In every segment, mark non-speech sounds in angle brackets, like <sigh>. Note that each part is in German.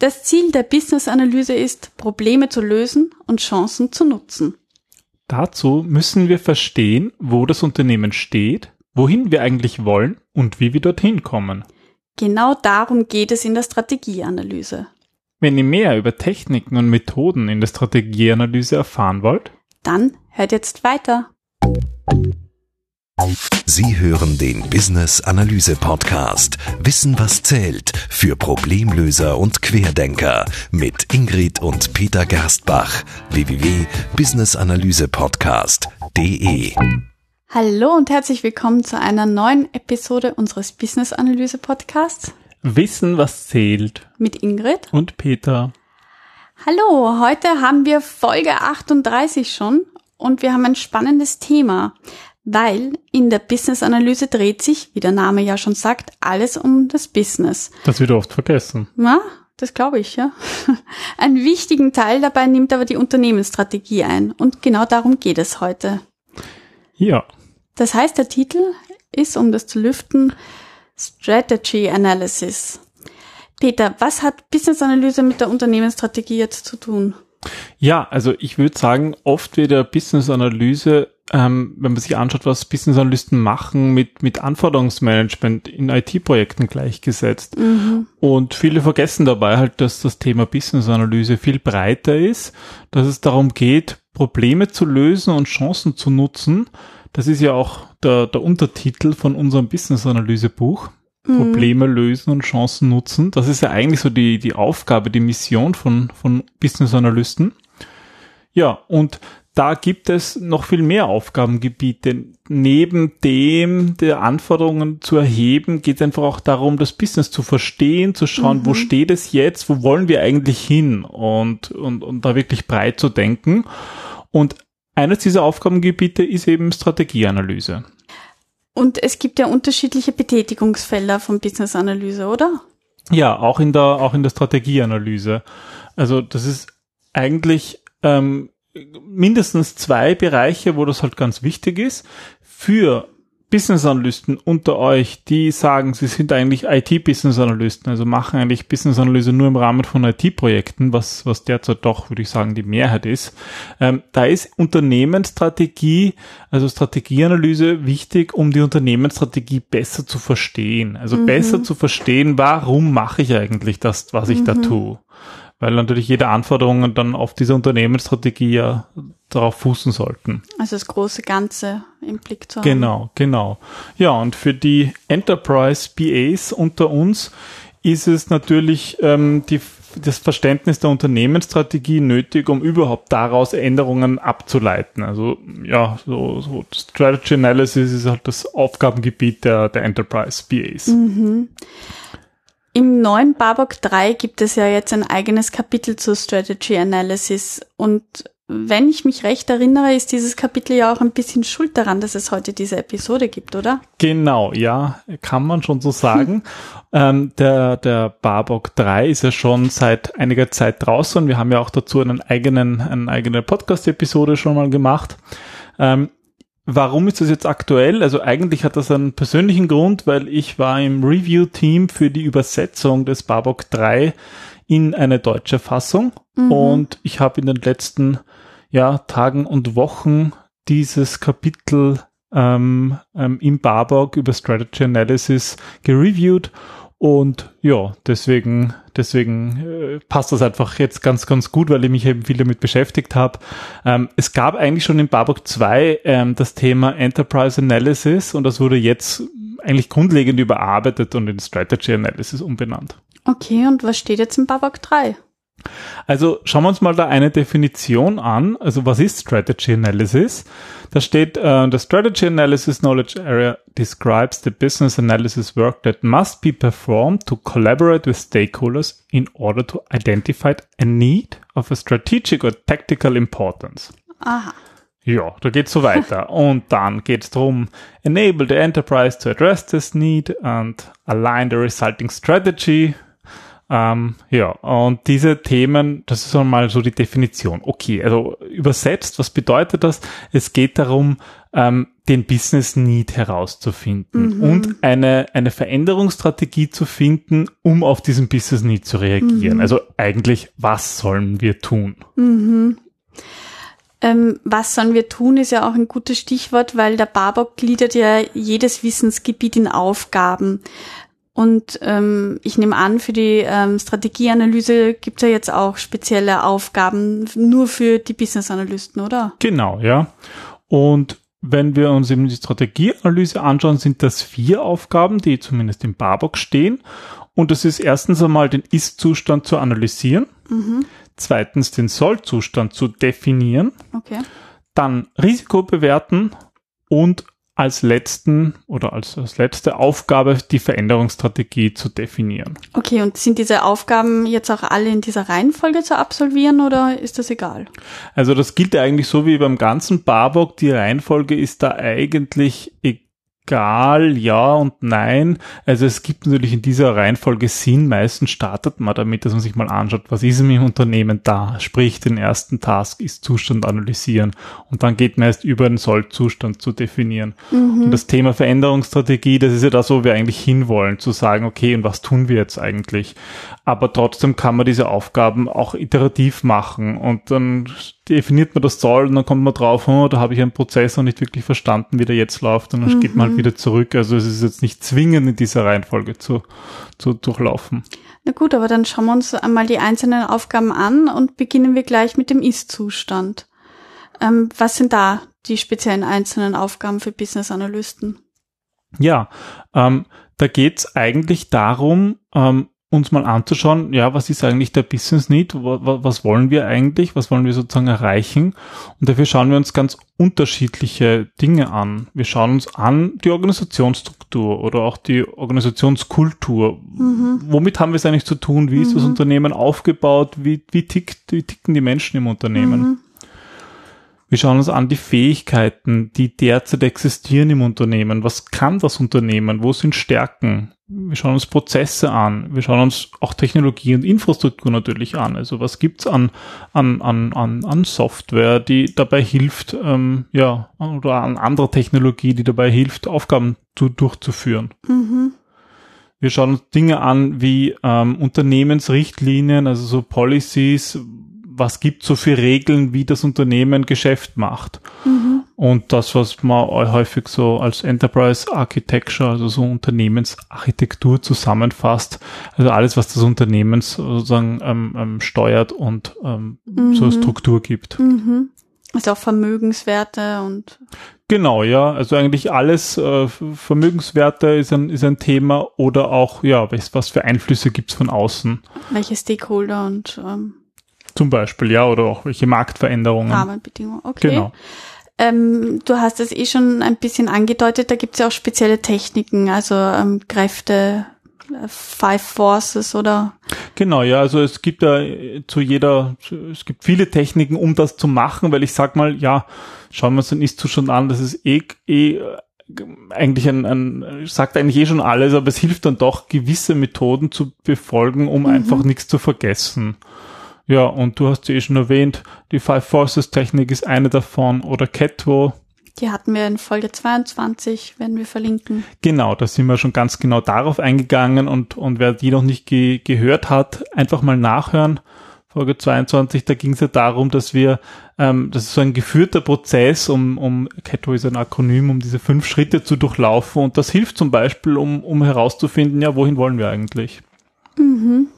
Das Ziel der Business-Analyse ist, Probleme zu lösen und Chancen zu nutzen. Dazu müssen wir verstehen, wo das Unternehmen steht, wohin wir eigentlich wollen und wie wir dorthin kommen. Genau darum geht es in der Strategieanalyse. Wenn ihr mehr über Techniken und Methoden in der Strategieanalyse erfahren wollt, Dann hört jetzt weiter. Sie hören den Business Analyse Podcast Wissen was zählt für Problemlöser und Querdenker mit Ingrid und Peter Gerstbach www.businessanalysepodcast.de Hallo und herzlich willkommen zu einer neuen Episode unseres Business-Analyse-Podcasts Wissen, was zählt. mit Ingrid. Und Peter. Hallo, heute haben wir Folge 38 schon und wir haben ein spannendes Thema, weil in der Business-Analyse dreht sich, wie der Name ja schon sagt, alles um das Business. Das wird oft vergessen. Na, das glaube ich, ja. <laughs> Einen wichtigen Teil dabei nimmt aber die Unternehmensstrategie ein und genau darum geht es heute. Ja. Das heißt, der Titel ist, um das zu lüften, Strategy Analysis. Peter, was hat Business Analyse mit der Unternehmensstrategie jetzt zu tun? Ja, also ich würde sagen, oft wird der Business-Analyse, ähm, wenn man sich anschaut, was Business-Analysten machen, mit, mit Anforderungsmanagement in IT-Projekten gleichgesetzt. Und viele vergessen dabei halt, dass das Thema Business-Analyse viel breiter ist, dass es darum geht, Probleme zu lösen und Chancen zu nutzen. Das ist ja auch der, der Untertitel von unserem Business-Analyse-Buch. Probleme lösen und Chancen nutzen. Das ist ja eigentlich so die, die Aufgabe, die Mission von, von Business-Analysten. Ja, und da gibt es noch viel mehr Aufgabengebiete. Neben dem der Anforderungen zu erheben, geht es einfach auch darum, das Business zu verstehen, zu schauen, wo steht es jetzt, wo wollen wir eigentlich hin und, und, und da wirklich breit zu denken. Und eines dieser Aufgabengebiete ist eben Strategieanalyse. Und es gibt ja unterschiedliche Betätigungsfelder von Business Analyse, oder? Ja, auch in der, auch in der Strategieanalyse. Also das ist eigentlich ähm, mindestens zwei Bereiche, wo das halt ganz wichtig ist. Für Business-Analysten unter euch, die sagen, sie sind eigentlich IT-Business-Analysten, also machen eigentlich Business-Analyse nur im Rahmen von IT-Projekten, was, was derzeit doch, würde ich sagen, die Mehrheit ist. Ähm, da ist Unternehmensstrategie, also Strategieanalyse wichtig, um die Unternehmensstrategie besser zu verstehen. Also besser zu verstehen, warum mache ich eigentlich das, was ich da tue. Weil natürlich jede Anforderung dann auf diese Unternehmensstrategie ja darauf fußen sollten. Also das große Ganze im Blick zu haben. Genau, genau. Ja, und für die Enterprise BAs unter uns ist es natürlich ähm, die, das Verständnis der Unternehmensstrategie nötig, um überhaupt daraus Änderungen abzuleiten. Also ja, so, so Strategy Analysis ist halt das Aufgabengebiet der, der Enterprise BAs. Im neuen Barbock 3 gibt es ja jetzt ein eigenes Kapitel zur Strategy Analysis und wenn ich mich recht erinnere, ist dieses Kapitel ja auch ein bisschen schuld daran, dass es heute diese Episode gibt, oder? Genau, ja, kann man schon so sagen. <laughs> ähm, der, der Barbock 3 ist ja schon seit einiger Zeit draußen. Wir haben ja auch dazu einen eigenen, eine eigene Podcast-Episode schon mal gemacht. Ähm, warum ist das jetzt aktuell? Also eigentlich hat das einen persönlichen Grund, weil ich war im Review-Team für die Übersetzung des Barbock 3 in eine deutsche Fassung. Und ich habe in den letzten ja, Tagen und Wochen dieses Kapitel ähm, ähm, im Barbock über Strategy Analysis gereviewt und ja, deswegen, deswegen äh, passt das einfach jetzt ganz, ganz gut, weil ich mich eben viel damit beschäftigt habe. Ähm, es gab eigentlich schon im Barbock 2 ähm, das Thema Enterprise Analysis und das wurde jetzt eigentlich grundlegend überarbeitet und in Strategy Analysis umbenannt. Okay, und was steht jetzt im Barbock 3? Also schauen wir uns mal da eine Definition an. Also was ist Strategy Analysis? Da steht, uh, the Strategy Analysis Knowledge Area describes the business analysis work that must be performed to collaborate with stakeholders in order to identify a need of a strategic or tactical importance. Aha. Ja, da geht's so weiter. <laughs> Und dann geht's drum, enable the enterprise to address this need and align the resulting strategy. Ähm, ja, und diese Themen, das ist einmal so die Definition. Okay, also übersetzt, was bedeutet das? Es geht darum, ähm, den Business Need herauszufinden mhm. und eine, eine Veränderungsstrategie zu finden, um auf diesen Business Need zu reagieren. Mhm. Also eigentlich, was sollen wir tun? Mhm. Ähm, was sollen wir tun, ist ja auch ein gutes Stichwort, weil der Barbock gliedert ja jedes Wissensgebiet in Aufgaben. Und ähm, ich nehme an, für die ähm, Strategieanalyse gibt es ja jetzt auch spezielle Aufgaben nur für die Business-Analysten, oder? Genau, ja. Und wenn wir uns eben die Strategieanalyse anschauen, sind das vier Aufgaben, die zumindest im Barbock stehen. Und das ist erstens einmal den Ist-Zustand zu analysieren. Mhm. Zweitens den Soll-Zustand zu definieren. Okay. Dann Risiko bewerten und als letzten oder als, als letzte Aufgabe die Veränderungsstrategie zu definieren. Okay, und sind diese Aufgaben jetzt auch alle in dieser Reihenfolge zu absolvieren oder ist das egal? Also das gilt eigentlich so wie beim ganzen Barbock. Die Reihenfolge ist da eigentlich egal egal, ja und nein. Also es gibt natürlich in dieser Reihenfolge Sinn. Meistens startet man damit, dass man sich mal anschaut, was ist im Unternehmen da. Sprich, den ersten Task ist Zustand analysieren und dann geht man erst über den Soll-Zustand zu definieren. Mhm. Und das Thema Veränderungsstrategie, das ist ja das, wo wir eigentlich hinwollen, zu sagen, okay, und was tun wir jetzt eigentlich? Aber trotzdem kann man diese Aufgaben auch iterativ machen und dann definiert man das Soll und dann kommt man drauf, oh, da habe ich einen Prozess noch nicht wirklich verstanden, wie der jetzt läuft und dann mhm. geht man halt wieder zurück. Also es ist jetzt nicht zwingend in dieser Reihenfolge zu, zu durchlaufen. Na gut, aber dann schauen wir uns einmal die einzelnen Aufgaben an und beginnen wir gleich mit dem Ist-Zustand. Ähm, was sind da die speziellen einzelnen Aufgaben für Business-Analysten? Ja, ähm, da geht's eigentlich darum, ähm, uns mal anzuschauen, ja, was ist eigentlich der Business Need, was wollen wir eigentlich, was wollen wir sozusagen erreichen. Und dafür schauen wir uns ganz unterschiedliche Dinge an. Wir schauen uns an die Organisationsstruktur oder auch die Organisationskultur. Mhm. Womit haben wir es eigentlich zu tun? Wie mhm. ist das mhm. Unternehmen aufgebaut? Wie, wie, tickt, wie ticken die Menschen im Unternehmen? Mhm. Wir schauen uns an die Fähigkeiten, die derzeit existieren im Unternehmen. Was kann das Unternehmen? Wo sind Stärken? Wir schauen uns Prozesse an. Wir schauen uns auch Technologie und Infrastruktur natürlich an. Also was gibt's an, an, an, an, an Software, die dabei hilft, ähm, ja, oder an anderer Technologie, die dabei hilft, Aufgaben zu, durchzuführen. Mhm. Wir schauen uns Dinge an wie ähm, Unternehmensrichtlinien, also so Policies, was gibt so für Regeln, wie das Unternehmen Geschäft macht. Mhm. Und das, was man häufig so als Enterprise Architecture, also so Unternehmensarchitektur zusammenfasst. Also alles, was das Unternehmen sozusagen ähm, ähm, steuert und ähm, mhm. so Struktur gibt. Mhm. Also auch Vermögenswerte und Genau, ja. Also eigentlich alles äh, Vermögenswerte ist ein, ist ein Thema oder auch, ja, was, was für Einflüsse gibt's von außen. Welche Stakeholder und ähm, zum Beispiel, ja, oder auch welche Marktveränderungen. Rahmenbedingungen, okay. Genau. Ähm, du hast es eh schon ein bisschen angedeutet, da gibt es ja auch spezielle Techniken, also ähm, Kräfte, äh, Five Forces oder? Genau, ja, also es gibt ja äh, zu jeder, es gibt viele Techniken, um das zu machen, weil ich sag mal, ja, schauen wir uns den Ist-Zustand an, das ist eh, eh äh, eigentlich ein, ein, sagt eigentlich eh schon alles, aber es hilft dann doch, gewisse Methoden zu befolgen, um mhm. einfach nichts zu vergessen. Ja, und du hast sie eh schon erwähnt, die Five Forces Technik ist eine davon oder Catwo. Die hatten wir in Folge 22, werden wir verlinken. Genau, da sind wir schon ganz genau darauf eingegangen und, und wer die noch nicht ge gehört hat, einfach mal nachhören. Folge 22, da ging es ja darum, dass wir, ähm, das ist so ein geführter Prozess, um, um Catwo ist ein Akronym, um diese fünf Schritte zu durchlaufen und das hilft zum Beispiel, um, um herauszufinden, ja, wohin wollen wir eigentlich? Mhm.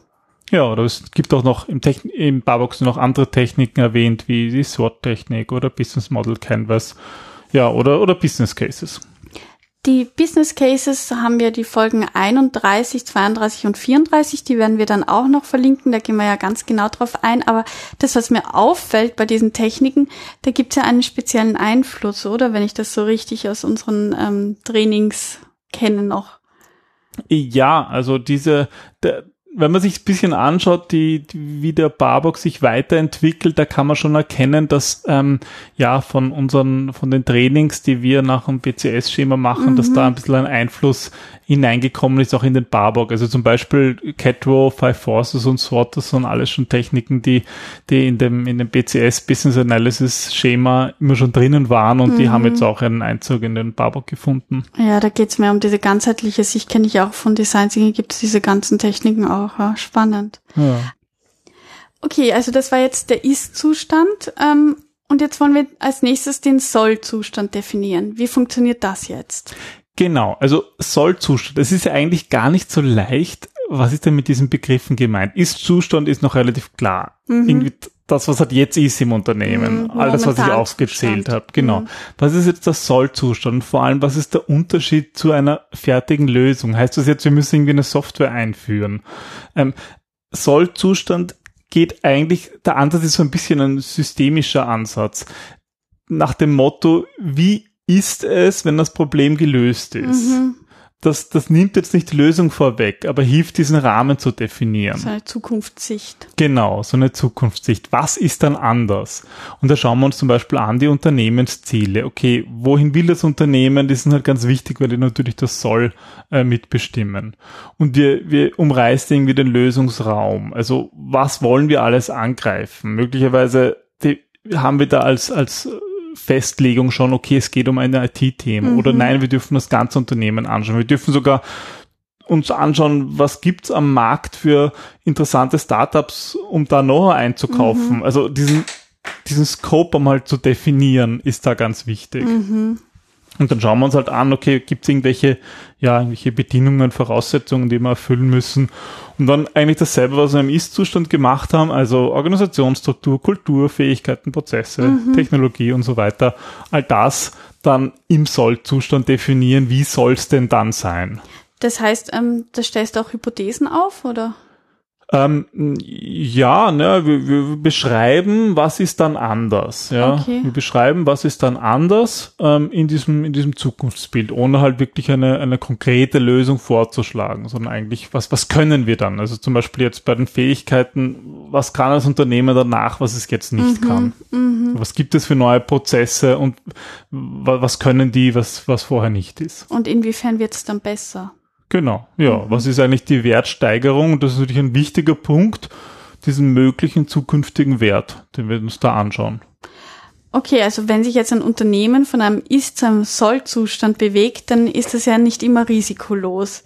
Ja, oder es gibt auch noch im, Techn im Barbox noch andere Techniken erwähnt, wie die SWOT-Technik oder Business Model Canvas. Ja, oder, oder Business Cases. Die Business Cases haben wir die Folgen 31, 32 und 34, die werden wir dann auch noch verlinken, da gehen wir ja ganz genau drauf ein. Aber das, was mir auffällt bei diesen Techniken, da gibt es ja einen speziellen Einfluss, oder? Wenn ich das so richtig aus unseren ähm, Trainings kenne noch. Ja, also diese, der, wenn man sich ein bisschen anschaut, die, die, wie der Barbock sich weiterentwickelt, da kann man schon erkennen, dass ähm, ja von unseren, von den Trainings, die wir nach dem BCS-Schema machen, mhm. dass da ein bisschen ein Einfluss hineingekommen ist, auch in den Barbock. Also zum Beispiel Catrow, Five Forces und das sind alles schon Techniken, die, die in dem, in dem BCS Business Analysis Schema immer schon drinnen waren und mhm. die haben jetzt auch einen Einzug in den Barbock gefunden. Ja, da geht's mehr um diese ganzheitliche Sicht, kenne ich auch von Design Thinking, gibt es diese ganzen Techniken auch auch. Ja, spannend. Ja. Okay, also das war jetzt der Ist-Zustand. Ähm, und jetzt wollen wir als nächstes den Soll-Zustand definieren. Wie funktioniert das jetzt? Genau, also Soll-Zustand. Das ist ja eigentlich gar nicht so leicht. Was ist denn mit diesen Begriffen gemeint? Ist-Zustand ist noch relativ klar. Mhm. Irgendwie das, was halt jetzt ist im Unternehmen. Mhm, All das, was ich aufgezählt habe. Genau. Mhm. Was ist jetzt der Soll-Zustand? Vor allem, was ist der Unterschied zu einer fertigen Lösung? Heißt das jetzt, wir müssen irgendwie eine Software einführen? Ähm, Soll-Zustand geht eigentlich, der Ansatz ist so ein bisschen ein systemischer Ansatz. Nach dem Motto, wie ist es, wenn das Problem gelöst ist? Mhm das, das nimmt jetzt nicht die Lösung vorweg, aber hilft diesen Rahmen zu definieren. So eine Zukunftssicht. Genau, so eine Zukunftssicht. Was ist dann anders? Und da schauen wir uns zum Beispiel an die Unternehmensziele. Okay, wohin will das Unternehmen? Die sind halt ganz wichtig, weil die natürlich das Soll äh, mitbestimmen. Und wir, wir umreißen irgendwie den Lösungsraum. Also was wollen wir alles angreifen? Möglicherweise die, haben wir da als, als Festlegung schon, okay, es geht um ein IT-Thema mhm. oder nein, wir dürfen das ganze Unternehmen anschauen. Wir dürfen sogar uns anschauen, was gibt's am Markt für interessante Startups, um da Know-how einzukaufen. Mhm. Also diesen, diesen Scope einmal zu definieren, ist da ganz wichtig. Mhm. Und dann schauen wir uns halt an, okay, gibt es irgendwelche, ja, irgendwelche Bedingungen, Voraussetzungen, die wir erfüllen müssen. Und dann eigentlich dasselbe, was wir im Ist-Zustand gemacht haben, also Organisationsstruktur, Kultur, Fähigkeiten, Prozesse, mhm. Technologie und so weiter. All das dann im Soll-Zustand definieren, wie soll es denn dann sein? Das heißt, ähm, da stellst du auch Hypothesen auf, oder? Ähm, ja, ne, wir, wir beschreiben, was ist dann anders. Ja, okay. wir beschreiben, was ist dann anders ähm, in diesem in diesem Zukunftsbild, ohne halt wirklich eine eine konkrete Lösung vorzuschlagen, sondern eigentlich was was können wir dann? Also zum Beispiel jetzt bei den Fähigkeiten, was kann das Unternehmen danach, was es jetzt nicht mhm, kann? Mhm. Was gibt es für neue Prozesse und was können die, was was vorher nicht ist? Und inwiefern wird es dann besser? Genau, ja. Mhm. Was ist eigentlich die Wertsteigerung? das ist natürlich ein wichtiger Punkt, diesen möglichen zukünftigen Wert, den wir uns da anschauen. Okay, also wenn sich jetzt ein Unternehmen von einem Ist- zu einem Soll-Zustand bewegt, dann ist das ja nicht immer risikolos.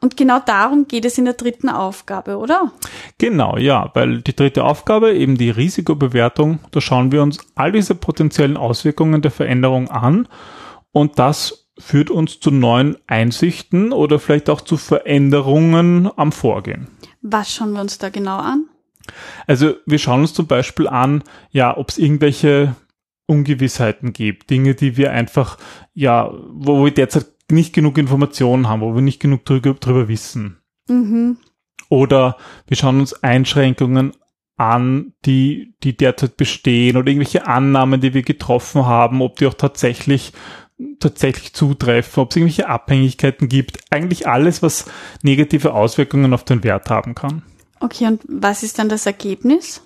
Und genau darum geht es in der dritten Aufgabe, oder? Genau, ja, weil die dritte Aufgabe, eben die Risikobewertung, da schauen wir uns all diese potenziellen Auswirkungen der Veränderung an und das führt uns zu neuen Einsichten oder vielleicht auch zu Veränderungen am Vorgehen. Was schauen wir uns da genau an? Also wir schauen uns zum Beispiel an, ja, ob es irgendwelche Ungewissheiten gibt, Dinge, die wir einfach, ja, wo wir derzeit nicht genug Informationen haben, wo wir nicht genug drüber, drüber wissen. Mhm. Oder wir schauen uns Einschränkungen an, die, die derzeit bestehen oder irgendwelche Annahmen, die wir getroffen haben, ob die auch tatsächlich tatsächlich zutreffen, ob es irgendwelche Abhängigkeiten gibt. Eigentlich alles, was negative Auswirkungen auf den Wert haben kann. Okay, und was ist dann das Ergebnis?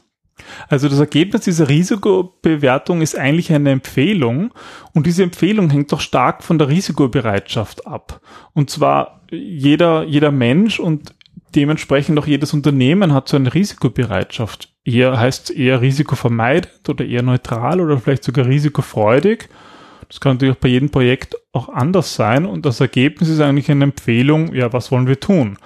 Also das Ergebnis dieser Risikobewertung ist eigentlich eine Empfehlung und diese Empfehlung hängt doch stark von der Risikobereitschaft ab. Und zwar jeder, jeder Mensch und dementsprechend auch jedes Unternehmen hat so eine Risikobereitschaft. Eher heißt eher risikovermeidend oder eher neutral oder vielleicht sogar risikofreudig. Das kann natürlich bei jedem Projekt auch anders sein und das Ergebnis ist eigentlich eine Empfehlung, ja, was wollen wir tun?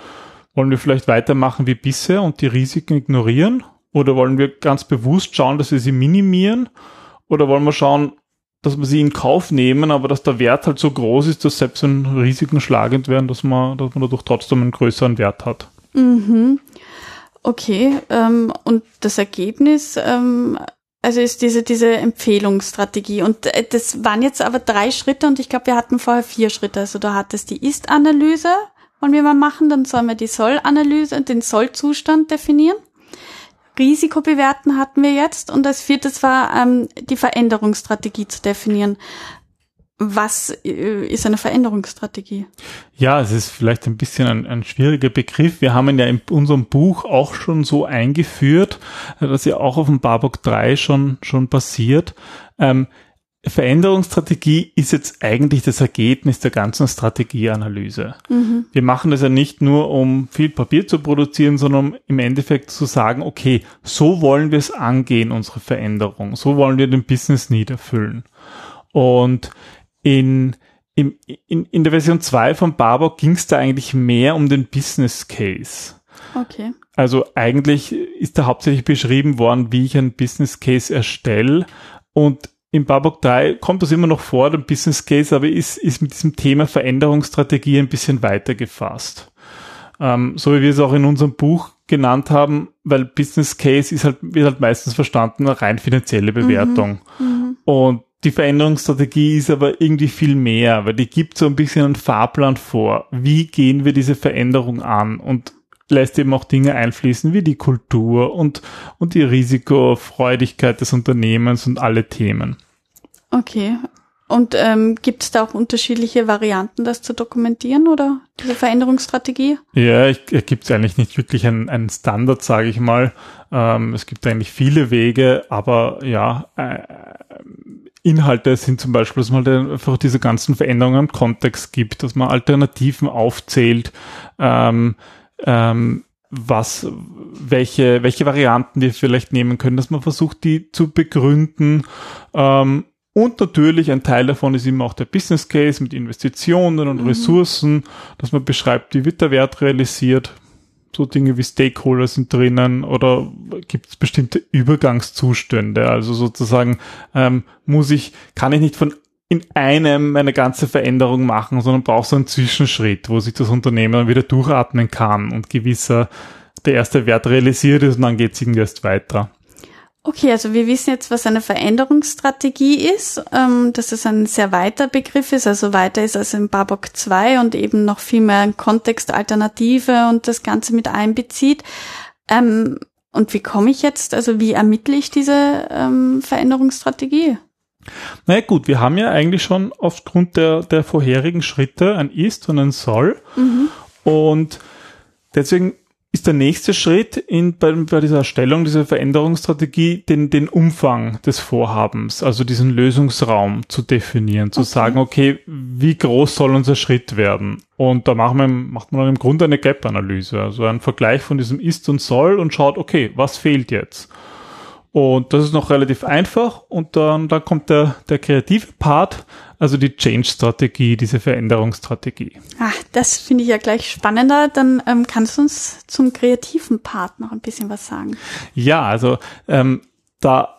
Wollen wir vielleicht weitermachen wie bisher und die Risiken ignorieren? Oder wollen wir ganz bewusst schauen, dass wir sie minimieren? Oder wollen wir schauen, dass wir sie in Kauf nehmen, aber dass der Wert halt so groß ist, dass selbst wenn Risiken schlagend werden, dass man, dass man dadurch trotzdem einen größeren Wert hat. Mhm. Okay, ähm, und das Ergebnis ähm, also ist diese, diese Empfehlungsstrategie. Und äh, das waren jetzt aber drei Schritte und ich glaube, wir hatten vorher vier Schritte. Also da hat es die Ist-Analyse, wollen wir mal machen, dann sollen wir die Soll-Analyse, den Soll-Zustand definieren. Risiko bewerten hatten wir jetzt und als viertes war ähm, die Veränderungsstrategie zu definieren. Was äh, ist eine Veränderungsstrategie? Ja, es ist vielleicht ein bisschen ein, ein, schwieriger Begriff. Wir haben ihn ja in unserem Buch auch schon so eingeführt, dass ja auch auf dem Barbock 3 schon, schon passiert. Ähm, Veränderungsstrategie ist jetzt eigentlich das Ergebnis der ganzen Strategieanalyse. Mhm. Wir machen das ja nicht nur, um viel Papier zu produzieren, sondern um im Endeffekt zu sagen, okay, so wollen wir es angehen, unsere Veränderung. So wollen wir den Business Need erfüllen. Und in, in, in, in der Version 2 von Barbock ging es da eigentlich mehr um den Business Case. Okay. Also eigentlich ist da hauptsächlich beschrieben worden, wie ich einen Business Case erstelle und im Barbock 3 kommt das immer noch vor, der Business Case, aber ist, ist mit diesem Thema Veränderungsstrategie ein bisschen weiter gefasst. Ähm, so wie wir es auch in unserem Buch genannt haben, weil Business Case ist halt, wird halt meistens verstanden, eine rein finanzielle Bewertung. Mhm. Mhm. Und die Veränderungsstrategie ist aber irgendwie viel mehr, weil die gibt so ein bisschen einen Fahrplan vor. Wie gehen wir diese Veränderung an? Und lässt eben auch Dinge einfließen wie die Kultur und, und die Risikofreudigkeit des Unternehmens und alle Themen. Okay. Und ähm, gibt es da auch unterschiedliche Varianten, das zu dokumentieren oder diese Veränderungsstrategie? Ja, ich, gibt es eigentlich nicht wirklich einen, einen Standard, sage ich mal. Ähm, es gibt eigentlich viele Wege, aber ja, äh, Inhalte sind zum Beispiel, dass man einfach diese ganzen Veränderungen im Kontext gibt, dass man Alternativen aufzählt, ähm, ähm, was, welche, welche Varianten wir vielleicht nehmen können, dass man versucht, die zu begründen. Ähm, und natürlich ein Teil davon ist immer auch der Business Case mit Investitionen und mhm. Ressourcen, dass man beschreibt, wie wird der Wert realisiert. So Dinge wie Stakeholder sind drinnen oder gibt es bestimmte Übergangszustände. Also sozusagen ähm, muss ich, kann ich nicht von in einem eine ganze Veränderung machen, sondern braucht so einen Zwischenschritt, wo sich das Unternehmen dann wieder durchatmen kann und gewisser der erste Wert realisiert ist und dann geht es irgendwie erst weiter. Okay, also wir wissen jetzt, was eine Veränderungsstrategie ist, ähm, dass es ein sehr weiter Begriff ist, also weiter ist als im Babok 2 und eben noch viel mehr Kontext, Alternative und das Ganze mit einbezieht. Ähm, und wie komme ich jetzt, also wie ermittle ich diese ähm, Veränderungsstrategie? Naja gut, wir haben ja eigentlich schon aufgrund der, der vorherigen Schritte ein Ist und ein Soll. Mhm. Und deswegen ist der nächste Schritt in, bei, bei dieser Erstellung dieser Veränderungsstrategie den, den Umfang des Vorhabens, also diesen Lösungsraum zu definieren, zu okay. sagen, okay, wie groß soll unser Schritt werden? Und da machen wir, macht man dann im Grunde eine Gap-Analyse, also einen Vergleich von diesem Ist und Soll und schaut, okay, was fehlt jetzt? Und das ist noch relativ einfach. Und dann, dann kommt der, der kreative Part, also die Change-Strategie, diese Veränderungsstrategie. Ah, das finde ich ja gleich spannender. Dann ähm, kannst du uns zum kreativen Part noch ein bisschen was sagen. Ja, also ähm, da,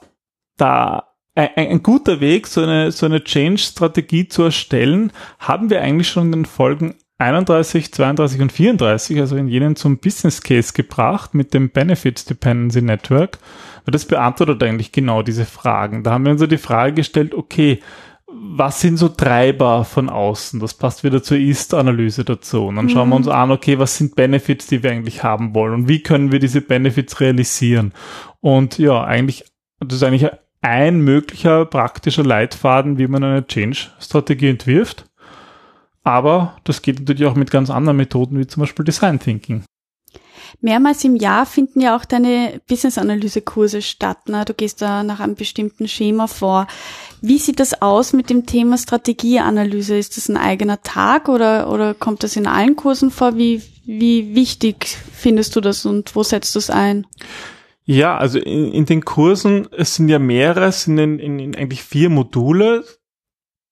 da ein, ein guter Weg, so eine, so eine Change-Strategie zu erstellen, haben wir eigentlich schon in den Folgen 31, 32 und 34, also in jenen zum Business Case gebracht mit dem Benefits Dependency Network. Weil das beantwortet eigentlich genau diese Fragen. Da haben wir uns so die Frage gestellt, okay, was sind so Treiber von außen? Das passt wieder zur Ist-Analyse dazu. Und dann schauen wir uns mhm. an, okay, was sind Benefits, die wir eigentlich haben wollen? Und wie können wir diese Benefits realisieren? Und ja, eigentlich, das ist eigentlich ein möglicher praktischer Leitfaden, wie man eine Change-Strategie entwirft. Aber das geht natürlich auch mit ganz anderen Methoden, wie zum Beispiel Design Thinking. Mehrmals im Jahr finden ja auch deine Business-Analyse-Kurse statt. Ne? Du gehst da nach einem bestimmten Schema vor. Wie sieht das aus mit dem Thema Strategieanalyse? Ist das ein eigener Tag oder, oder kommt das in allen Kursen vor? Wie, wie wichtig findest du das und wo setzt du es ein? Ja, also in, in den Kursen, es sind ja mehrere, es sind in, in, in eigentlich vier Module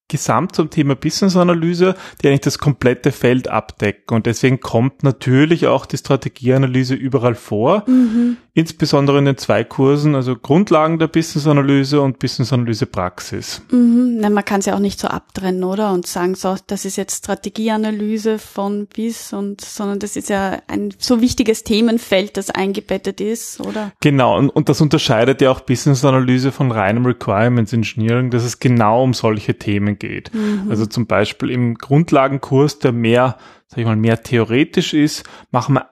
gesamt zum Thema Business-Analyse, die eigentlich das komplette Feld abdecken. Und deswegen kommt natürlich auch die Strategieanalyse überall vor. Mhm. Insbesondere in den zwei Kursen, also Grundlagen der Business-Analyse und Business-Analyse-Praxis. Mhm. Na, man kann es ja auch nicht so abtrennen, oder? Und sagen, so, das ist jetzt Strategieanalyse von bis und, sondern das ist ja ein so wichtiges Themenfeld, das eingebettet ist, oder? Genau. Und, und das unterscheidet ja auch Business-Analyse von reinem Requirements Engineering, dass es genau um solche Themen geht. Mhm. Also zum Beispiel im Grundlagenkurs, der mehr, sag ich mal, mehr theoretisch ist, machen wir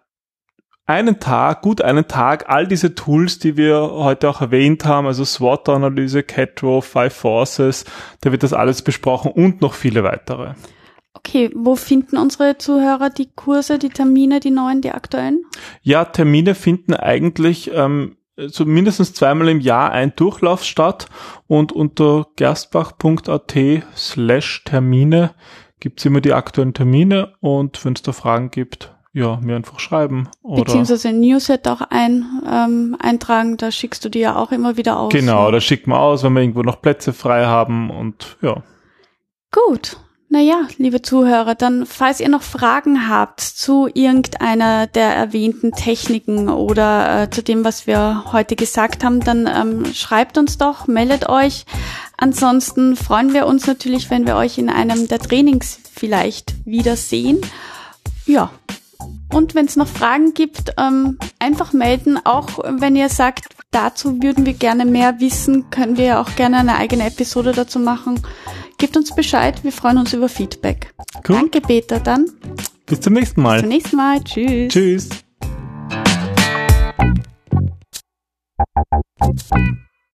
einen Tag, gut einen Tag, all diese Tools, die wir heute auch erwähnt haben, also SWOT-Analyse, CATRO, Five Forces, da wird das alles besprochen und noch viele weitere. Okay, wo finden unsere Zuhörer die Kurse, die Termine, die neuen, die aktuellen? Ja, Termine finden eigentlich ähm, so mindestens zweimal im Jahr ein Durchlauf statt und unter gerstbach.at slash Termine gibt's immer die aktuellen Termine und wenn es da Fragen gibt, ja, mir einfach schreiben. Oder Beziehungsweise Newsletter auch ein, ähm, eintragen, da schickst du die ja auch immer wieder aus. Genau, ne? da schickt man aus, wenn wir irgendwo noch Plätze frei haben und ja. Gut, naja, liebe Zuhörer, dann falls ihr noch Fragen habt zu irgendeiner der erwähnten Techniken oder äh, zu dem, was wir heute gesagt haben, dann ähm, schreibt uns doch, meldet euch. Ansonsten freuen wir uns natürlich, wenn wir euch in einem der Trainings vielleicht wiedersehen. Ja. Und wenn es noch Fragen gibt, ähm, einfach melden. Auch wenn ihr sagt, dazu würden wir gerne mehr wissen, können wir auch gerne eine eigene Episode dazu machen. Gebt uns Bescheid, wir freuen uns über Feedback. Cool. Danke, Peter, dann. Bis zum nächsten Mal. Bis zum nächsten Mal. Tschüss. Tschüss.